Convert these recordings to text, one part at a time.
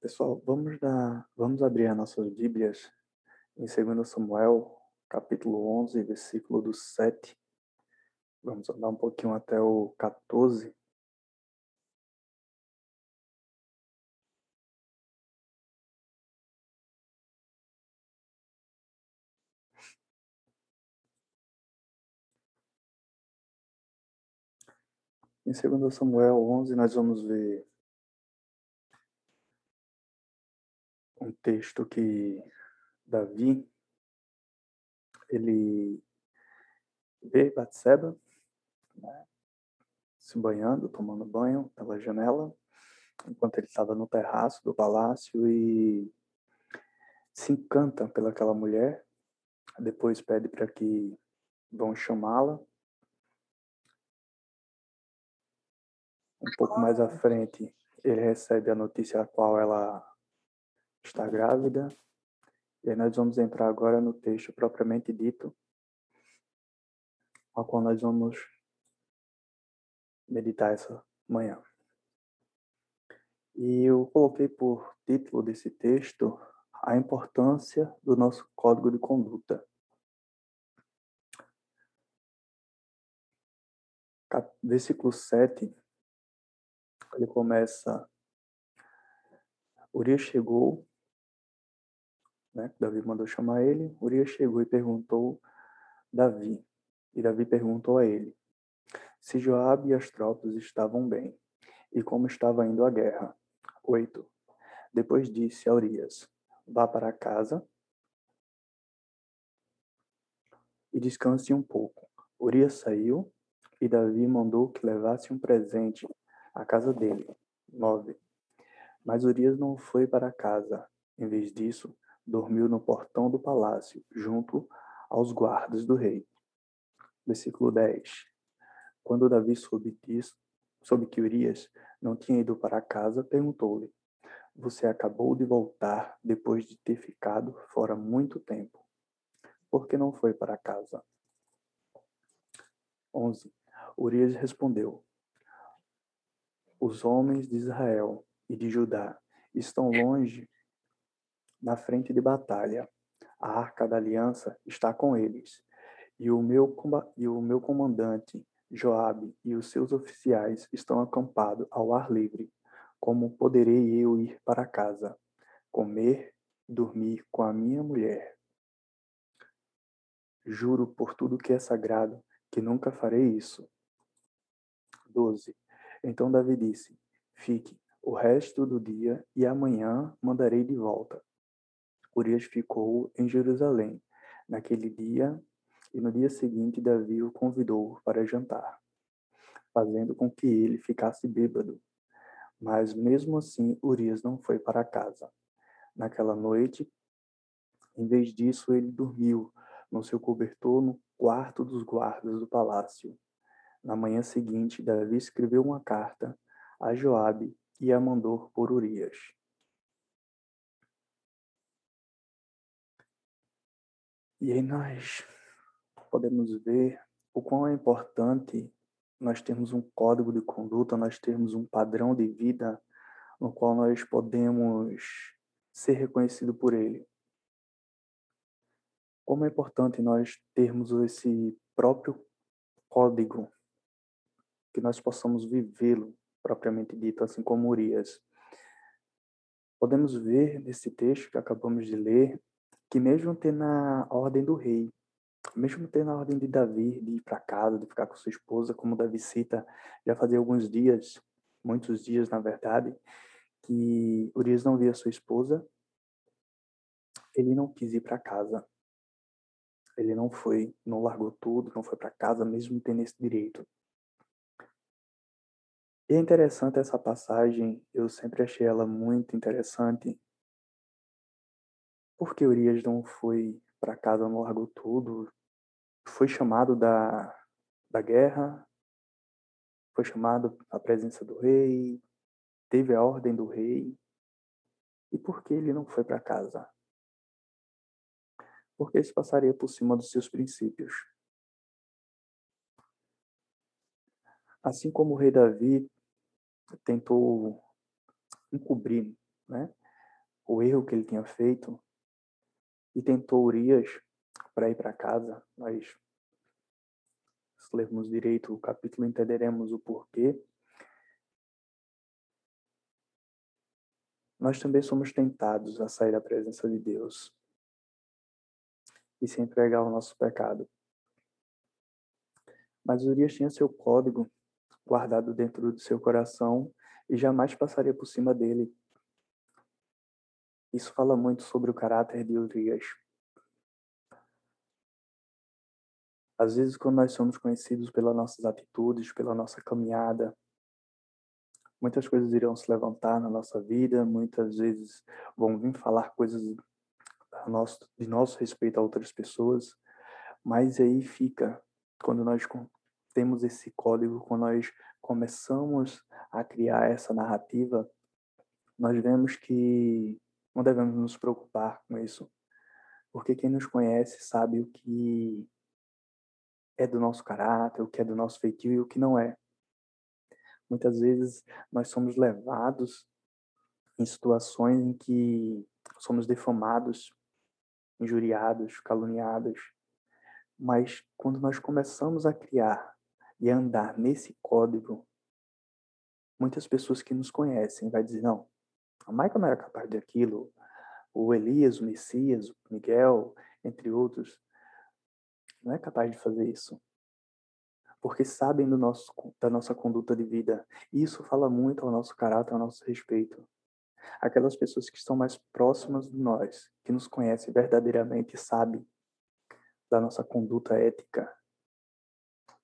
Pessoal, vamos dar, vamos abrir as nossas Bíblias em 2 Samuel, capítulo 11, versículo do 7. Vamos andar um pouquinho até o 14. Em 2 Samuel 11, nós vamos ver um texto que Davi ele vê Batseba né, se banhando, tomando banho pela janela, enquanto ele estava no terraço do palácio e se encanta pelaquela mulher. Depois pede para que vão chamá-la Um pouco mais à frente, ele recebe a notícia a qual ela está grávida. E aí nós vamos entrar agora no texto propriamente dito, ao qual nós vamos meditar essa manhã. E eu coloquei por título desse texto a importância do nosso código de conduta. Versículo 7 ele começa. Urias chegou, né? Davi mandou chamar ele. Urias chegou e perguntou Davi. E Davi perguntou a ele se Joabe e as tropas estavam bem e como estava indo a guerra. 8. Depois disse a Urias: Vá para casa e descanse um pouco. Urias saiu e Davi mandou que levasse um presente a casa dele. 9. Mas Urias não foi para casa. Em vez disso, dormiu no portão do palácio, junto aos guardas do rei. Versículo 10. Quando Davi soube disso, soube que Urias não tinha ido para casa, perguntou-lhe: Você acabou de voltar depois de ter ficado fora muito tempo. Por que não foi para casa? 11. Urias respondeu: os homens de Israel e de Judá estão longe na frente de batalha. A arca da aliança está com eles. E o meu, e o meu comandante, Joabe, e os seus oficiais estão acampados ao ar livre. Como poderei eu ir para casa, comer, dormir com a minha mulher? Juro por tudo que é sagrado que nunca farei isso. 12. Então Davi disse: Fique o resto do dia e amanhã mandarei de volta. Urias ficou em Jerusalém naquele dia e no dia seguinte Davi o convidou para jantar, fazendo com que ele ficasse bêbado. Mas mesmo assim Urias não foi para casa. Naquela noite, em vez disso, ele dormiu no seu cobertor no quarto dos guardas do palácio. Na manhã seguinte, Davi escreveu uma carta a Joabe e a mandou por Urias. E aí nós podemos ver o quão é importante nós termos um código de conduta, nós termos um padrão de vida no qual nós podemos ser reconhecido por ele. Como é importante nós termos esse próprio código que nós possamos vivê-lo propriamente dito, assim como Urias. Podemos ver nesse texto que acabamos de ler que mesmo tendo a ordem do rei, mesmo tendo a ordem de Davi de ir para casa, de ficar com sua esposa, como Davi cita, já fazia alguns dias, muitos dias na verdade, que Urias não via sua esposa, ele não quis ir para casa. Ele não foi, não largou tudo, não foi para casa, mesmo tendo esse direito. E é interessante essa passagem, eu sempre achei ela muito interessante. Porque Urias não foi para casa, não largou tudo, foi chamado da, da guerra, foi chamado à presença do rei, teve a ordem do rei. E por que ele não foi para casa? Porque isso passaria por cima dos seus princípios. Assim como o rei Davi tentou encobrir, né? o erro que ele tinha feito e tentou Urias para ir para casa. Nós, se lermos direito o capítulo, entenderemos o porquê. Nós também somos tentados a sair da presença de Deus e se entregar ao nosso pecado. Mas Urias tinha seu código guardado dentro do seu coração e jamais passaria por cima dele. Isso fala muito sobre o caráter de Urias. Às vezes, quando nós somos conhecidos pelas nossas atitudes, pela nossa caminhada, muitas coisas irão se levantar na nossa vida, muitas vezes vão vir falar coisas de nosso respeito a outras pessoas, mas aí fica quando nós temos esse código, quando nós começamos a criar essa narrativa, nós vemos que não devemos nos preocupar com isso, porque quem nos conhece sabe o que é do nosso caráter, o que é do nosso feitio e o que não é. Muitas vezes nós somos levados em situações em que somos defamados injuriados, caluniados. Mas quando nós começamos a criar e a andar nesse código, muitas pessoas que nos conhecem vai dizer, não, a Michael não era capaz daquilo, o Elias, o Messias, o Miguel, entre outros, não é capaz de fazer isso. Porque sabem do nosso, da nossa conduta de vida. E isso fala muito ao nosso caráter, ao nosso respeito aquelas pessoas que estão mais próximas de nós, que nos conhecem verdadeiramente sabem da nossa conduta ética.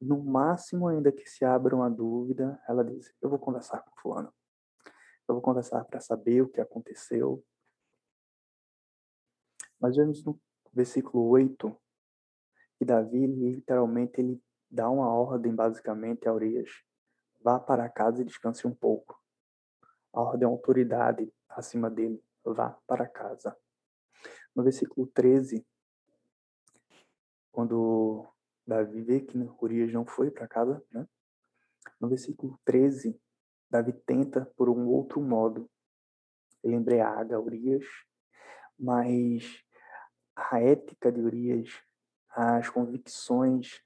No máximo, ainda que se abra uma dúvida, ela diz: Eu vou conversar com Fulano. Eu vou conversar para saber o que aconteceu. Mas vemos no versículo 8 que Davi, literalmente, ele dá uma ordem, basicamente, a Urias: vá para casa e descanse um pouco. A ordem é autoridade acima dele, vá para casa. No versículo 13, quando Davi vê que Urias não foi para casa, né? No versículo 13, Davi tenta por um outro modo. Ele embriaga Urias, mas a ética de Urias, as convicções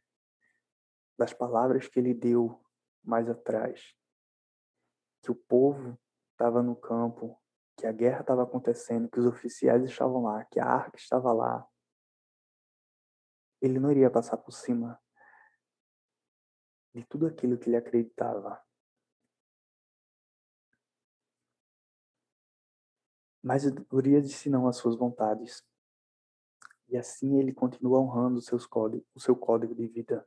das palavras que ele deu mais atrás, que o povo estava no campo, que a guerra estava acontecendo, que os oficiais estavam lá, que a arca estava lá, ele não iria passar por cima de tudo aquilo que ele acreditava. Mas Urias disse não às suas vontades. E assim ele continua honrando seus códigos, o seu código de vida.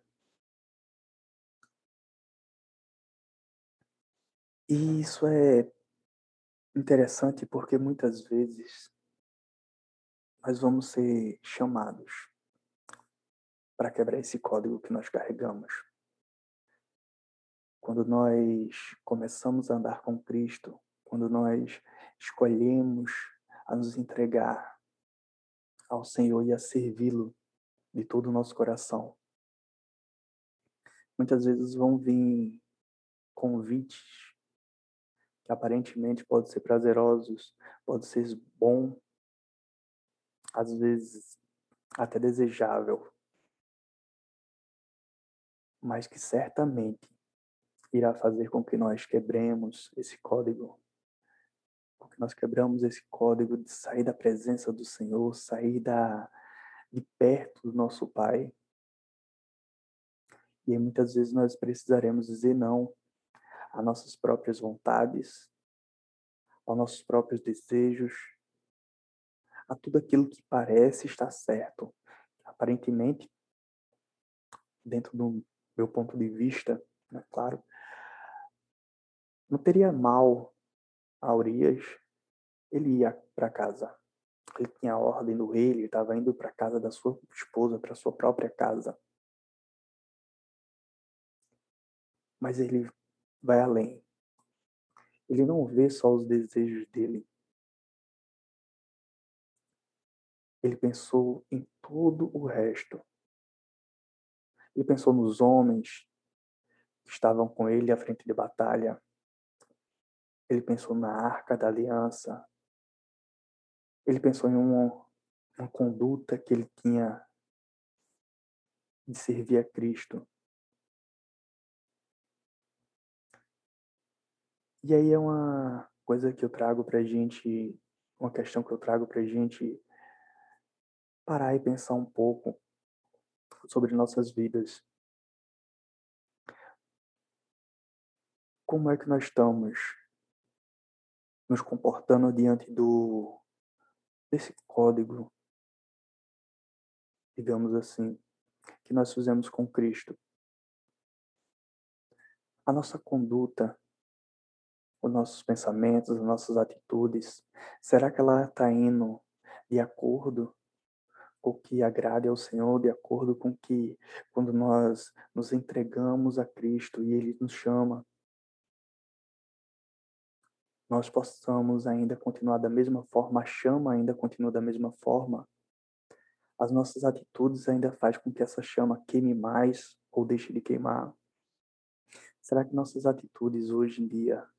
E isso é interessante porque muitas vezes nós vamos ser chamados para quebrar esse código que nós carregamos. Quando nós começamos a andar com Cristo, quando nós escolhemos a nos entregar ao Senhor e a servi-lo de todo o nosso coração. Muitas vezes vão vir convites que aparentemente pode ser prazerosos, pode ser bom, às vezes até desejável, mas que certamente irá fazer com que nós quebremos esse código, que nós quebramos esse código de sair da presença do Senhor, sair da de perto do nosso Pai. E muitas vezes nós precisaremos dizer não a nossas próprias vontades, aos nossos próprios desejos, a tudo aquilo que parece estar certo. Aparentemente, dentro do meu ponto de vista, né, claro, não teria mal a Urias ele ia para casa. Ele tinha a ordem do rei, ele estava indo para casa da sua esposa, para sua própria casa. Mas ele vai além. Ele não vê só os desejos dele. Ele pensou em todo o resto. Ele pensou nos homens que estavam com ele à frente de batalha. Ele pensou na arca da aliança. Ele pensou em uma, uma conduta que ele tinha de servir a Cristo. E aí é uma coisa que eu trago para gente, uma questão que eu trago para gente parar e pensar um pouco sobre nossas vidas. Como é que nós estamos nos comportando diante do desse código, digamos assim, que nós fizemos com Cristo? A nossa conduta, os nossos pensamentos, as nossas atitudes, será que ela está indo de acordo com o que agrade ao Senhor, de acordo com que quando nós nos entregamos a Cristo e Ele nos chama, nós possamos ainda continuar da mesma forma, a chama ainda continua da mesma forma, as nossas atitudes ainda faz com que essa chama queime mais ou deixe de queimar. Será que nossas atitudes hoje em dia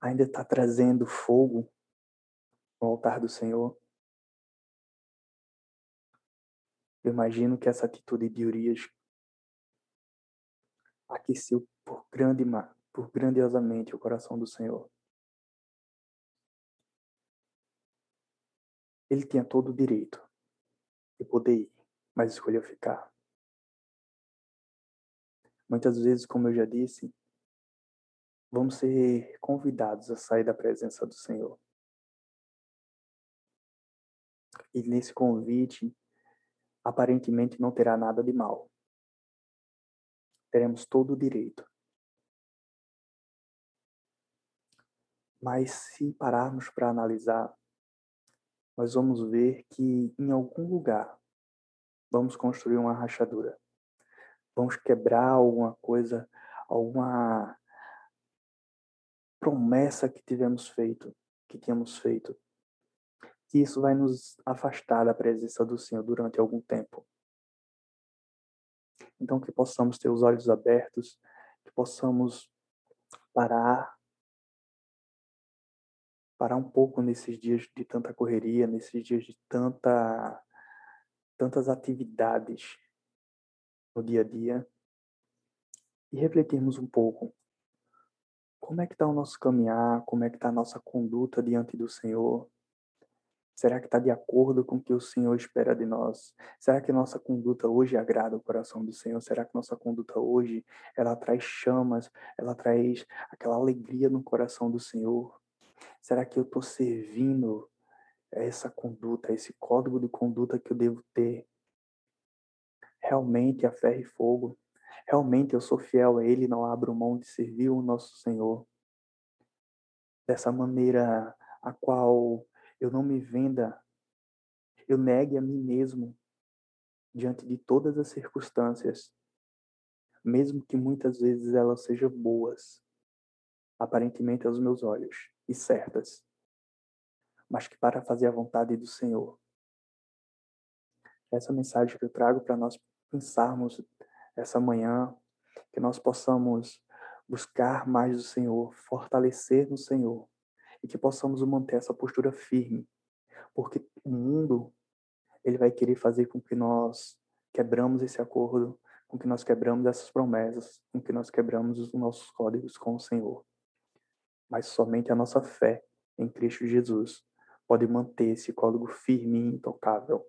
ainda está trazendo fogo no altar do Senhor? Eu imagino que essa atitude de Urias aqueceu por, grande, por grandiosamente o coração do Senhor. Ele tinha todo o direito de poder ir, mas escolheu ficar. Muitas vezes, como eu já disse, vamos ser convidados a sair da presença do Senhor. E nesse convite, aparentemente não terá nada de mal. Teremos todo o direito. Mas se pararmos para analisar, nós vamos ver que em algum lugar vamos construir uma rachadura. Vamos quebrar alguma coisa, alguma promessa que tivemos feito, que tínhamos feito que isso vai nos afastar da presença do Senhor durante algum tempo. Então, que possamos ter os olhos abertos, que possamos parar, parar um pouco nesses dias de tanta correria, nesses dias de tanta, tantas atividades no dia a dia, e refletirmos um pouco como é que está o nosso caminhar, como é que está a nossa conduta diante do Senhor, Será que está de acordo com o que o Senhor espera de nós? Será que nossa conduta hoje agrada o coração do Senhor? Será que nossa conduta hoje ela traz chamas, ela traz aquela alegria no coração do Senhor? Será que eu estou servindo essa conduta, esse código de conduta que eu devo ter? Realmente a ferro e fogo? Realmente eu sou fiel a Ele, não abro mão de servir o nosso Senhor? Dessa maneira a qual eu não me venda, eu negue a mim mesmo diante de todas as circunstâncias, mesmo que muitas vezes elas sejam boas, aparentemente aos meus olhos, e certas, mas que para fazer a vontade do Senhor. Essa mensagem que eu trago para nós pensarmos essa manhã, que nós possamos buscar mais do Senhor, fortalecer no Senhor, e que possamos manter essa postura firme, porque o mundo ele vai querer fazer com que nós quebramos esse acordo, com que nós quebramos essas promessas, com que nós quebramos os nossos códigos com o Senhor. Mas somente a nossa fé em Cristo Jesus pode manter esse código firme e intocável.